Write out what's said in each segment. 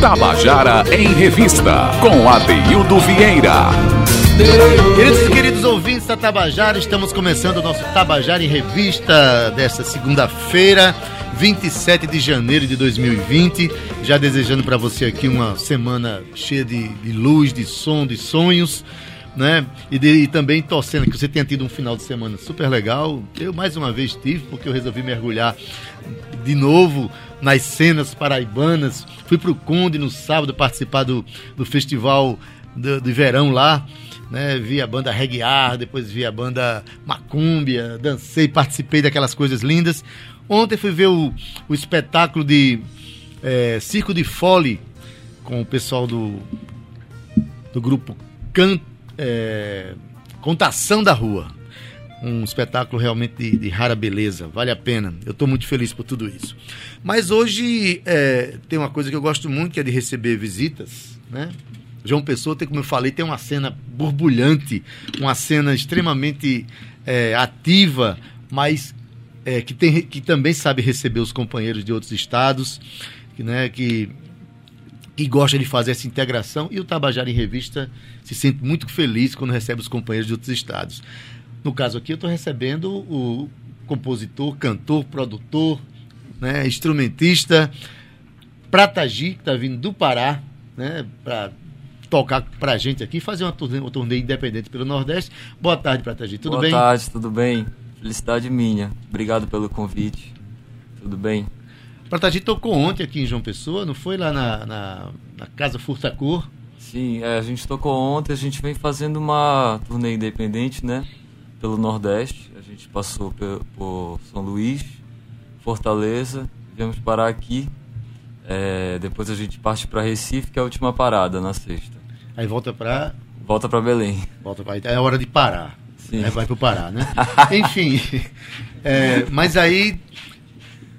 Tabajara em Revista, com Adeildo Vieira. Queridos e queridos ouvintes da Tabajara, estamos começando o nosso Tabajara em Revista desta segunda-feira, 27 de janeiro de 2020. Já desejando para você aqui uma semana cheia de, de luz, de som, de sonhos né? E, de, e, também torcendo que você tenha tido um final de semana super legal. Eu mais uma vez tive, porque eu resolvi mergulhar de novo nas cenas paraibanas. Fui para o Conde no sábado participar do, do festival do, de verão lá. Né, vi a banda Reguiar, depois vi a banda Macúmbia, dancei, participei daquelas coisas lindas. Ontem fui ver o, o espetáculo de é, Circo de Fole com o pessoal do, do grupo Canto é, Contação da Rua. Um espetáculo realmente de, de, rara beleza, vale a pena. Eu estou muito feliz por tudo isso. Mas hoje é, tem uma coisa que eu gosto muito, que é de receber visitas, né? João Pessoa, tem, como eu falei, tem uma cena borbulhante, uma cena extremamente é, ativa, mas é, que, tem, que também sabe receber os companheiros de outros estados, que, né, que que gosta de fazer essa integração e o Tabajara em Revista se sente muito feliz quando recebe os companheiros de outros estados. No caso aqui, eu estou recebendo o compositor, cantor, produtor, né, instrumentista Pratagi, que está vindo do Pará, né, para tocar para a gente aqui, fazer uma turnê, uma turnê independente pelo Nordeste. Boa tarde, Pratagi, tudo Boa bem? Boa tarde, tudo bem? Felicidade minha. Obrigado pelo convite. Tudo bem? Pratagi tocou ontem aqui em João Pessoa, não foi lá na, na, na Casa Furtacor? Sim, é, a gente tocou ontem, a gente vem fazendo uma turnê independente, né? Pelo Nordeste. A gente passou por, por São Luís, Fortaleza, viemos parar aqui. É, depois a gente parte para Recife, que é a última parada, na sexta. Aí volta para Volta para Belém. Volta para É hora de parar. Sim. Aí vai para o Pará, né? Enfim, é, mas aí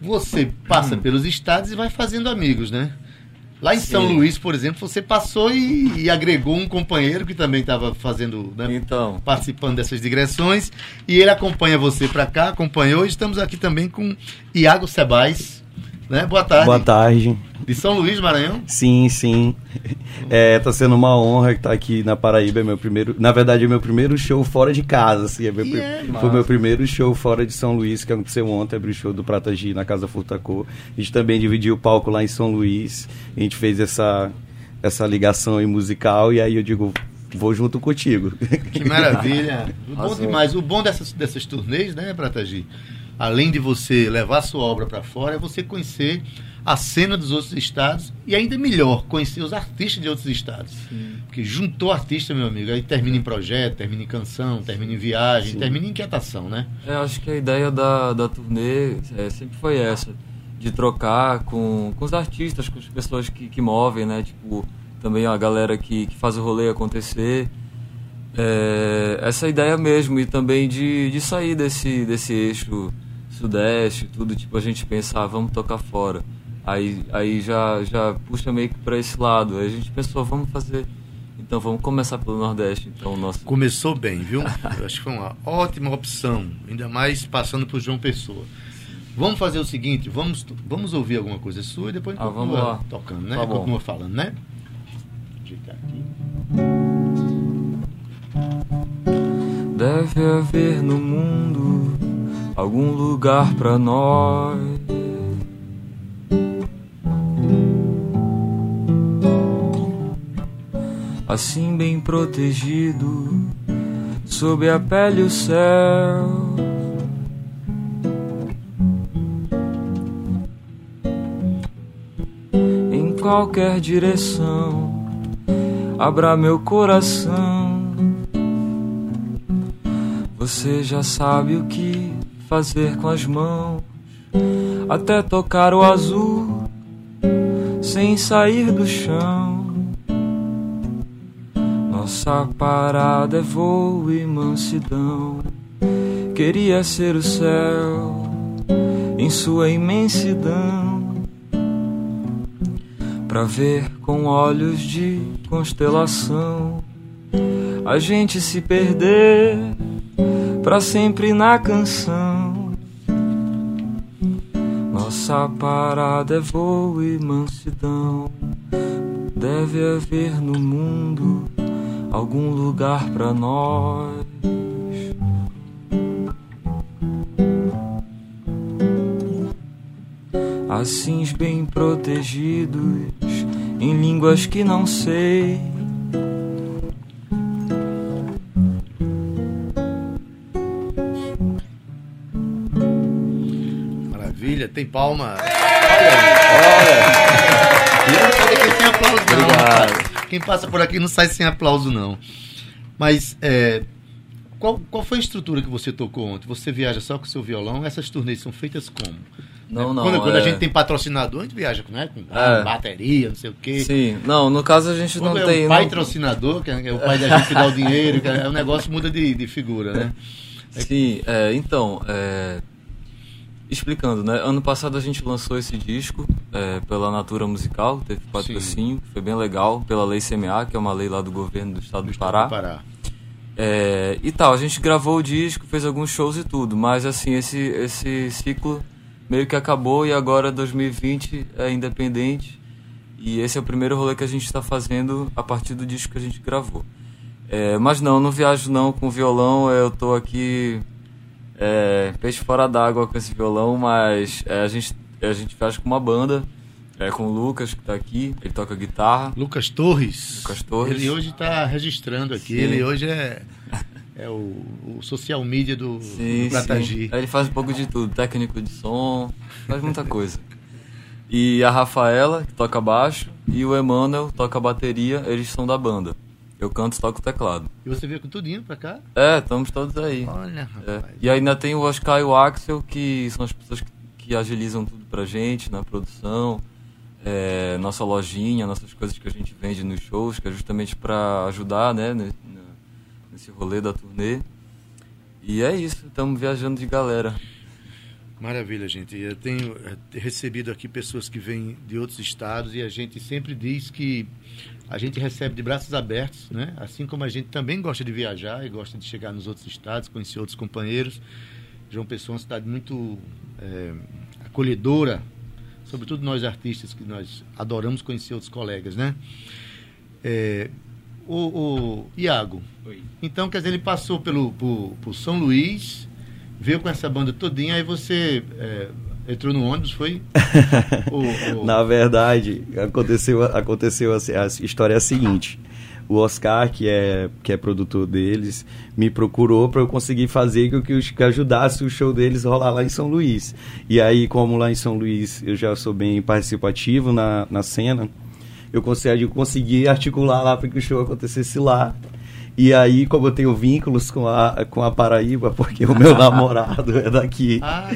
você passa hum. pelos estados e vai fazendo amigos, né? Lá em Sim. São Luís, por exemplo, você passou e, e agregou um companheiro que também estava fazendo, né, então. participando dessas digressões, e ele acompanha você para cá, acompanhou. E estamos aqui também com Iago Sebais, né? Boa tarde. Boa tarde. De São Luís, Maranhão? Sim, sim. É, tá sendo uma honra estar aqui na Paraíba. É meu primeiro, na verdade, é meu primeiro show fora de casa. Assim, é meu, é, foi meu primeiro show fora de São Luís, que aconteceu ontem. Abri o show do Prata G na Casa Furtacô. A gente também dividiu o palco lá em São Luís. A gente fez essa, essa ligação musical. E aí eu digo, vou junto contigo. Que maravilha. O bom demais. O bom dessas, dessas turnês, né, Pratagi? Além de você levar a sua obra para fora, é você conhecer a cena dos outros estados e ainda melhor, conhecer os artistas de outros estados. Sim. Porque juntou artista, meu amigo, aí termina em projeto, termina em canção, termina em viagem, Sim. termina em inquietação, né? É, acho que a ideia da, da turnê é, sempre foi essa, de trocar com, com os artistas, com as pessoas que, que movem, né? Tipo, também a galera que, que faz o rolê acontecer. É, essa ideia mesmo, e também de, de sair desse, desse eixo Sudeste, tudo, tipo, a gente pensa, ah, vamos tocar fora. Aí, aí já, já puxa meio que para esse lado. Aí a gente pensou, vamos fazer. Então vamos começar pelo Nordeste. Então, nosso... Começou bem, viu? Eu acho que foi uma ótima opção. Ainda mais passando por João Pessoa. Vamos fazer o seguinte, vamos, vamos ouvir alguma coisa sua e depois ah, continua tocando, né? Tá continua falando, né? Deve haver no mundo algum lugar para nós. Assim bem protegido, sob a pele o céu. Em qualquer direção, abra meu coração. Você já sabe o que fazer com as mãos, até tocar o azul sem sair do chão. Nossa parada é voo e mansidão. Queria ser o céu em sua imensidão, para ver com olhos de constelação a gente se perder para sempre na canção Nossa parada é voo e mansidão. Deve haver no mundo algum lugar para nós. Assim bem protegidos em línguas que não sei. Tem palma. Olha, não. Quem passa por aqui não sai sem aplauso não. Mas é, qual, qual foi a estrutura que você tocou ontem? Você viaja só com seu violão? Essas turnês são feitas como? Não, não. Quando, quando é... a gente tem patrocinador, a gente viaja né, com é. bateria, não sei o quê. Sim, não, no caso a gente quando não é tem. O patrocinador, que é o pai da gente que dá o dinheiro, é, o negócio muda de, de figura, né? Sim, é, então, é, explicando, né? Ano passado a gente lançou esse disco é, pela Natura Musical, teve patrocínio, foi bem legal, pela Lei CMA, que é uma lei lá do governo do estado do, do Pará. Do Pará. É, e tal, a gente gravou o disco, fez alguns shows e tudo, mas assim, esse, esse ciclo meio que acabou e agora 2020 é independente. E esse é o primeiro rolê que a gente está fazendo a partir do disco que a gente gravou. É, mas não, não viajo não com violão, eu tô aqui é, peixe fora d'água com esse violão, mas é, a, gente, a gente viaja com uma banda, é, com o Lucas que está aqui, ele toca guitarra. Lucas Torres. Lucas Torres. Ele hoje está registrando aqui, Sim. ele hoje é é o, o, social media do, sim, do Pratagi. Ele faz um pouco de tudo, técnico de som, faz muita coisa. E a Rafaela, que toca baixo, e o Emanuel, toca bateria, eles são da banda. Eu canto e toco teclado. E você veio com tudinho pra cá? É, estamos todos aí. Olha, é. rapaz. É. E ainda tem o Oscar e o Axel, que são as pessoas que, que agilizam tudo pra gente na produção. É, nossa lojinha, nossas coisas que a gente vende nos shows, que é justamente para ajudar, né, nesse rolê da turnê. E é isso, estamos viajando de galera. Maravilha, gente. Eu tenho eh, recebido aqui pessoas que vêm de outros estados e a gente sempre diz que a gente recebe de braços abertos, né? Assim como a gente também gosta de viajar e gosta de chegar nos outros estados, conhecer outros companheiros. João Pessoa é uma cidade muito é, acolhedora, sobretudo nós artistas que nós adoramos conhecer outros colegas, né? É, o, o Iago. Oi. Então, quer dizer, ele passou pelo por, por São Luís, veio com essa banda todinha, aí você é, entrou no ônibus, foi? o, o... Na verdade, aconteceu, aconteceu assim, a história é a seguinte. O Oscar, que é, que é produtor deles, me procurou para eu conseguir fazer que, que, que ajudasse o show deles rolar lá em São Luís. E aí, como lá em São Luís eu já sou bem participativo na, na cena, eu consegui, consegui articular lá para que o show acontecesse lá. E aí, como eu tenho vínculos com a, com a Paraíba, porque o meu namorado é daqui. Ah,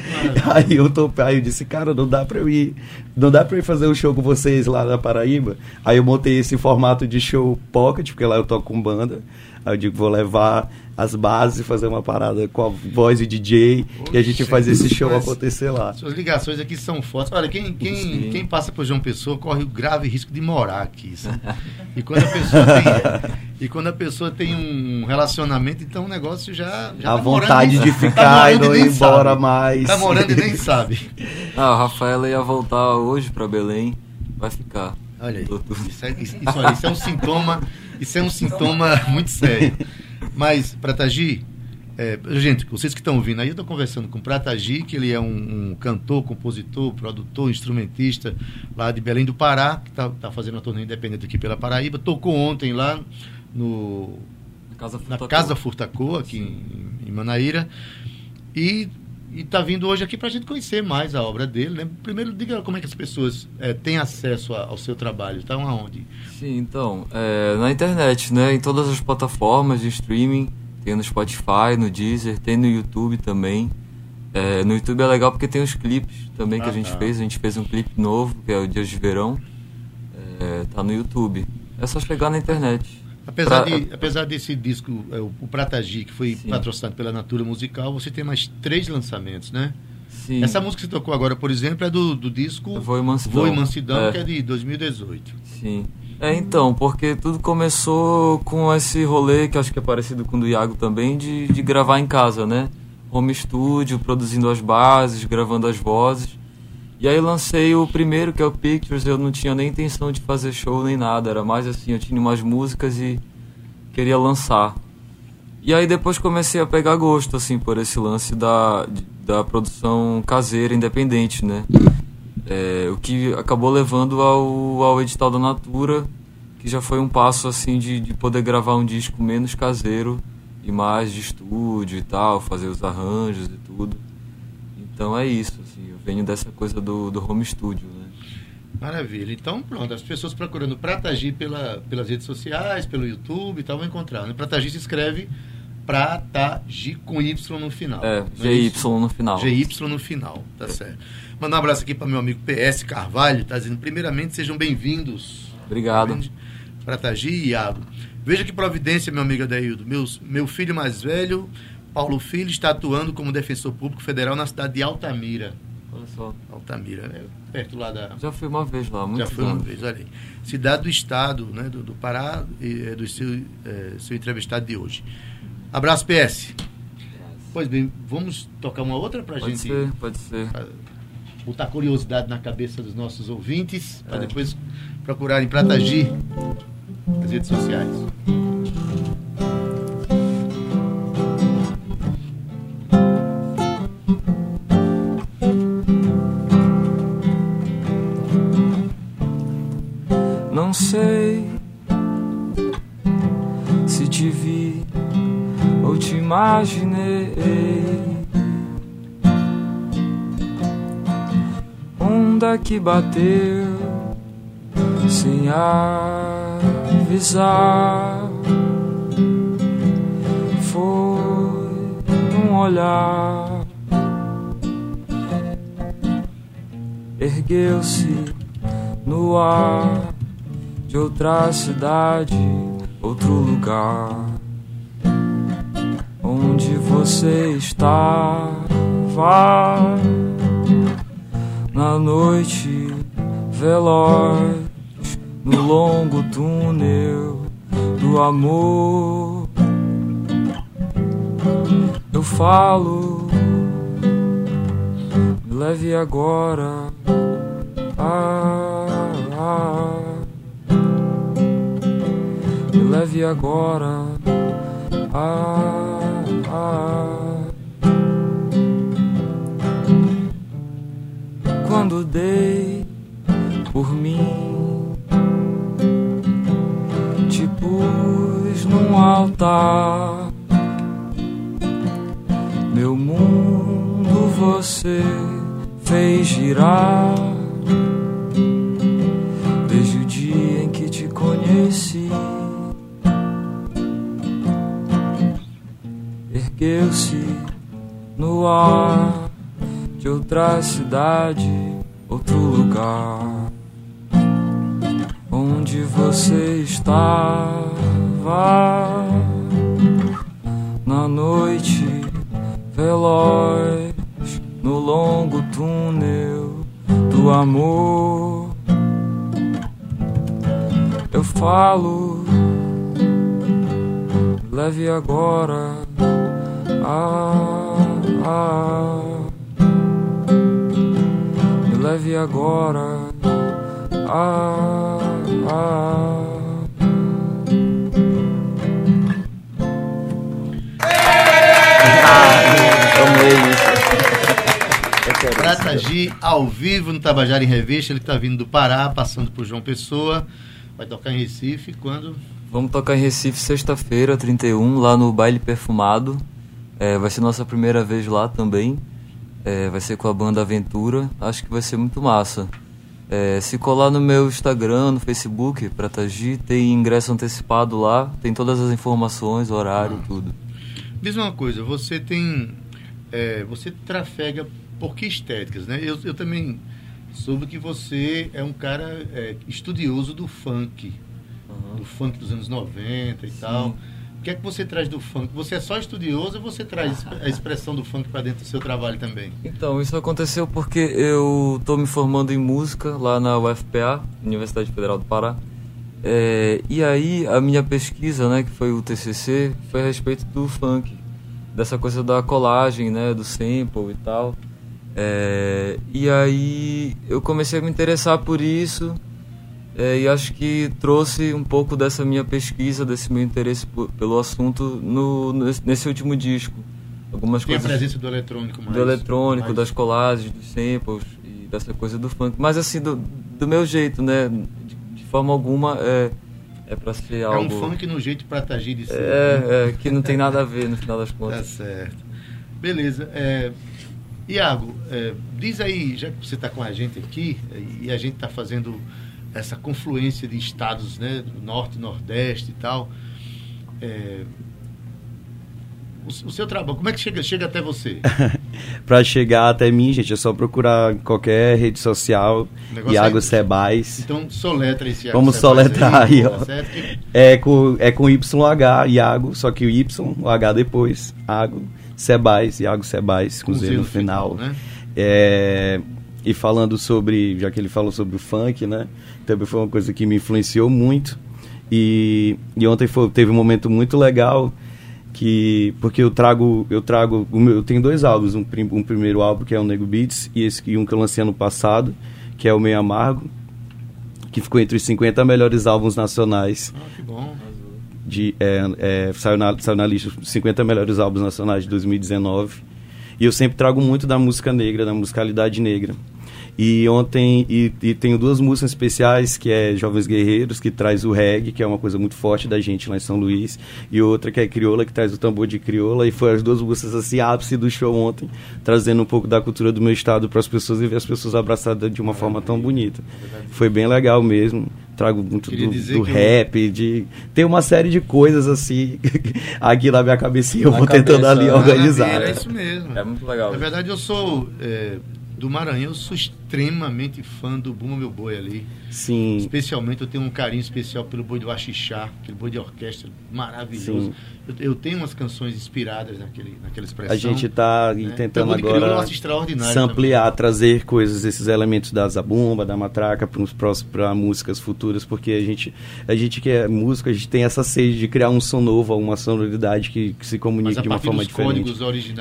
aí eu tô, aí eu disse, cara, não dá para eu ir, não dá para ir fazer um show com vocês lá na Paraíba. Aí eu montei esse formato de show pocket, porque lá eu toco com banda. Aí eu digo, vou levar as bases, e fazer uma parada com a voz de DJ Oxe, e a gente faz esse show acontecer lá. Suas ligações aqui são fortes. Olha, quem, quem, quem passa por João Pessoa corre o grave risco de morar aqui. Sabe? E quando a pessoa tem, e quando a pessoa tem um relacionamento, então o negócio já. já a tá vontade de ficar tá e não ir embora sabe. mais. Tá morando e nem sabe. Ah, a Rafaela ia voltar hoje para Belém, vai ficar. Olha aí. Isso é, isso, olha, isso é um sintoma. Isso é um sintoma muito sério. Mas, Pratagi, é, gente, vocês que estão ouvindo aí, eu estou conversando com o Pratagi, que ele é um, um, cantor, compositor, produtor, instrumentista lá de Belém do Pará, que está tá fazendo uma turnê independente aqui pela Paraíba. Tocou ontem lá no, Casa na Casa Furtacô, aqui em, em Manaíra. E e está vindo hoje aqui para a gente conhecer mais a obra dele. Né? Primeiro, diga como é que as pessoas é, têm acesso a, ao seu trabalho. Estão aonde? Sim, então, é, na internet, né? em todas as plataformas de streaming. Tem no Spotify, no Deezer, tem no YouTube também. É, no YouTube é legal porque tem os clipes também que ah, a gente tá. fez. A gente fez um clipe novo, que é o Dias de Verão. É, tá no YouTube. É só chegar na internet. Apesar, pra... de, apesar desse disco, é, o, o Pratagi, que foi Sim. patrocinado pela Natura Musical, você tem mais três lançamentos, né? Sim. Essa música que você tocou agora, por exemplo, é do, do disco Voo e Mansidão, Voo e Mansidão é. que é de 2018. Sim. É, então, porque tudo começou com esse rolê, que acho que é parecido com o do Iago também, de, de gravar em casa, né? Home studio, produzindo as bases, gravando as vozes. E aí lancei o primeiro, que é o Pictures, eu não tinha nem intenção de fazer show nem nada, era mais assim, eu tinha umas músicas e queria lançar. E aí depois comecei a pegar gosto, assim, por esse lance da, da produção caseira, independente, né? É, o que acabou levando ao, ao edital da Natura, que já foi um passo, assim, de, de poder gravar um disco menos caseiro e mais de estúdio e tal, fazer os arranjos e tudo. Então é isso, venho dessa coisa do, do home studio, né? Maravilha. Então, pronto, as pessoas procurando Pratagi pela, pelas redes sociais, pelo YouTube e tal, vão encontrar. Né? Pratagi se escreve Pratagi com Y no final. É, GY é no final. GY no final, tá certo. Mandar um abraço aqui para meu amigo PS Carvalho, tá dizendo, primeiramente, sejam bem-vindos. Obrigado. Pratagi e Iago. Veja que providência, meu amigo Adaildo. Meus, meu filho mais velho, Paulo Filho, está atuando como defensor público federal na cidade de Altamira. Olha só. Altamira, né? perto lá da. Já fui uma vez lá, muito Já fui uma vez, olha aí. Cidade do Estado, né, do, do Pará, e, é, do seu, é, seu entrevistado de hoje. Abraço, PS. Pois bem, vamos tocar uma outra pra pode gente. Ser, pode ser. Botar curiosidade na cabeça dos nossos ouvintes, é. para depois procurarem Pratagi nas redes sociais. Imaginei. Onda que bateu sem avisar. Foi um olhar, ergueu-se no ar de outra cidade, outro lugar. Você estava na noite veloz no longo túnel do amor. Eu falo, leve agora. Ah, ah, leve agora. Ah. Quando dei por mim pus num altar. Meu mundo você fez girar. Desde o dia em que te conheci, ergueu-se no ar de outra cidade, outro lugar onde você estava na noite veloz no longo túnel do amor. Eu falo, leve agora. Ah, ah, me leve agora. Ah, Prata G ao vivo no Tabajara em Revista. Ele está vindo do Pará, passando por João Pessoa. Vai tocar em Recife quando? Vamos tocar em Recife sexta-feira, 31, lá no Baile Perfumado. É, vai ser nossa primeira vez lá também. É, vai ser com a banda Aventura. Acho que vai ser muito massa. É, se colar no meu Instagram, no Facebook, Pratagi, tem ingresso antecipado lá, tem todas as informações, horário, ah. tudo. Diz uma coisa, você tem. É, você trafega por que estéticas, né? Eu, eu também soube que você é um cara é, estudioso do funk, uhum. do funk dos anos 90 e Sim. tal que é que você traz do funk? Você é só estudioso ou você traz a expressão do funk para dentro do seu trabalho também? Então, isso aconteceu porque eu estou me formando em música lá na UFPA, Universidade Federal do Pará. É, e aí a minha pesquisa, né, que foi o TCC, foi a respeito do funk, dessa coisa da colagem, né, do sample e tal. É, e aí eu comecei a me interessar por isso é, e acho que trouxe um pouco dessa minha pesquisa, desse meu interesse pelo assunto no, nesse último disco. Algumas Tem coisas. a presença do eletrônico mais. Do eletrônico, mais... das colagens, dos samples e dessa coisa do funk. Mas assim, do, do meu jeito, né? De, de forma alguma é, é pra ser algo. É um funk no jeito pra tagir de ser. É, né? é, que não tem nada a ver no final das contas. Tá certo. Beleza. É, Iago, é, diz aí, já que você está com a gente aqui e a gente está fazendo essa confluência de estados, né, do norte, nordeste e tal. É, o, o, seu trabalho, como é que chega, chega até você? para chegar até mim, gente, é só procurar qualquer rede social Iago é Sebais. Então soletra esse Iago Vamos soletrar aí, aí ó. Tá é com, é com YH, Iago, só que o Y, o H depois, Iago Sebais, Iago Sebais, com, com Z no final. final né? É, e falando sobre, já que ele falou sobre o funk, né? Também foi uma coisa que me influenciou muito. E, e ontem foi, teve um momento muito legal que porque eu trago eu trago meu, eu tenho dois álbuns um, um, primeiro álbum que é o Nego Beats e esse e um que eu lancei ano passado que é o Meio Amargo que ficou entre os 50 melhores álbuns nacionais ah, que bom de é, é, saiu, na, saiu na lista 50 melhores álbuns nacionais de 2019 e eu sempre trago muito da música negra da musicalidade negra e ontem e, e, tenho duas músicas especiais, que é Jovens Guerreiros, que traz o reggae, que é uma coisa muito forte da gente lá em São Luís, e outra que é Crioula, que traz o tambor de crioula, e foi as duas músicas assim, ápice do show ontem, trazendo um pouco da cultura do meu estado para as pessoas e ver as pessoas abraçadas de uma forma tão bonita. Foi bem legal mesmo trago muito do, do rap, eu... de tem uma série de coisas assim aqui na minha cabecinha, eu na vou cabeça, tentando ali organizar. É isso mesmo. É muito legal. Na verdade, eu sou é, do Maranhão, eu sou extremamente fã do Buma Meu Boi ali. Sim. Especialmente eu tenho um carinho especial pelo boi do Axixá, aquele boi de orquestra maravilhoso. Eu, eu, tenho umas canções inspiradas naquele, naquela expressão. A gente está né? tentando agora ampliar, trazer coisas, esses elementos da zabumba, da matraca para músicas futuras, porque a gente, a gente que é músico, a gente tem essa sede de criar um som novo, uma sonoridade que, que se comunique de uma forma diferente.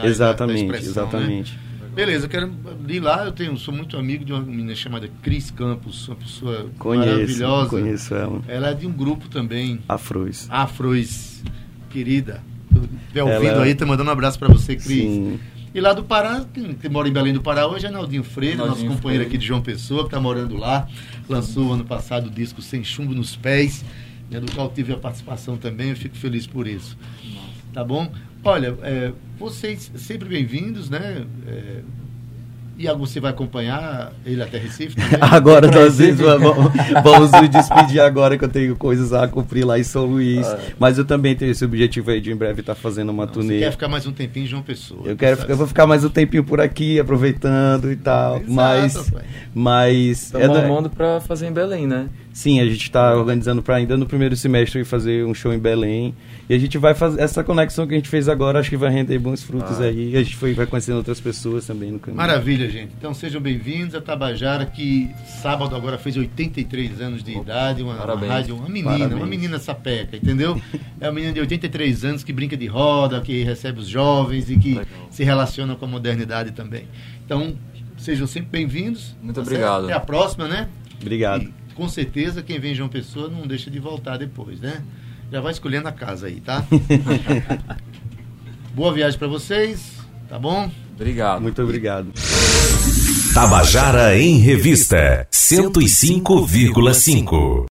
exatamente, da, da exatamente. Né? Beleza, eu quero ir lá. Eu tenho, sou muito amigo de uma menina chamada Cris Campos, uma pessoa conheço, maravilhosa. Conheço ela. Ela é de um grupo também. Afrois. Afrois, querida. Estiver ouvindo ela... aí, tá mandando um abraço para você, Cris. Sim. E lá do Pará, que mora em Belém do Pará hoje é Naldinho Freire, Naldinho nosso companheiro Freire. aqui de João Pessoa, que está morando lá. Lançou ano passado o disco Sem Chumbo nos Pés, né, do qual tive a participação também. Eu fico feliz por isso. Tá bom? Olha, é, vocês sempre bem-vindos, né? É, e você vai acompanhar ele até Recife também? agora nós vamos, vamos nos despedir agora que eu tenho coisas a cumprir lá em São Luís. Ah. Mas eu também tenho esse objetivo aí de em breve estar tá fazendo uma Não, turnê. Você quer ficar mais um tempinho em João Pessoa? Eu quero, eu vou ficar mais um tempinho por aqui, aproveitando e tal. Exato, mas, mas Estamos é arrumando para fazer em Belém, né? Sim, a gente está organizando para ainda no primeiro semestre fazer um show em Belém. E a gente vai fazer essa conexão que a gente fez agora, acho que vai render bons frutos ah. aí. A gente foi, vai conhecendo outras pessoas também no caminho. Maravilha, gente. Então sejam bem-vindos a Tabajara, que sábado agora fez 83 anos de idade, uma, uma rádio, uma menina, Parabéns. uma menina sapeca, entendeu? é uma menina de 83 anos que brinca de roda, que recebe os jovens e que Legal. se relaciona com a modernidade também. Então, sejam sempre bem-vindos. Muito tá obrigado. Até a próxima, né? Obrigado. E, com certeza quem vem João Pessoa não deixa de voltar depois, né? Já vai escolhendo a casa aí, tá? Boa viagem para vocês, tá bom? Obrigado. Muito obrigado. Tabajara em Revista 105,5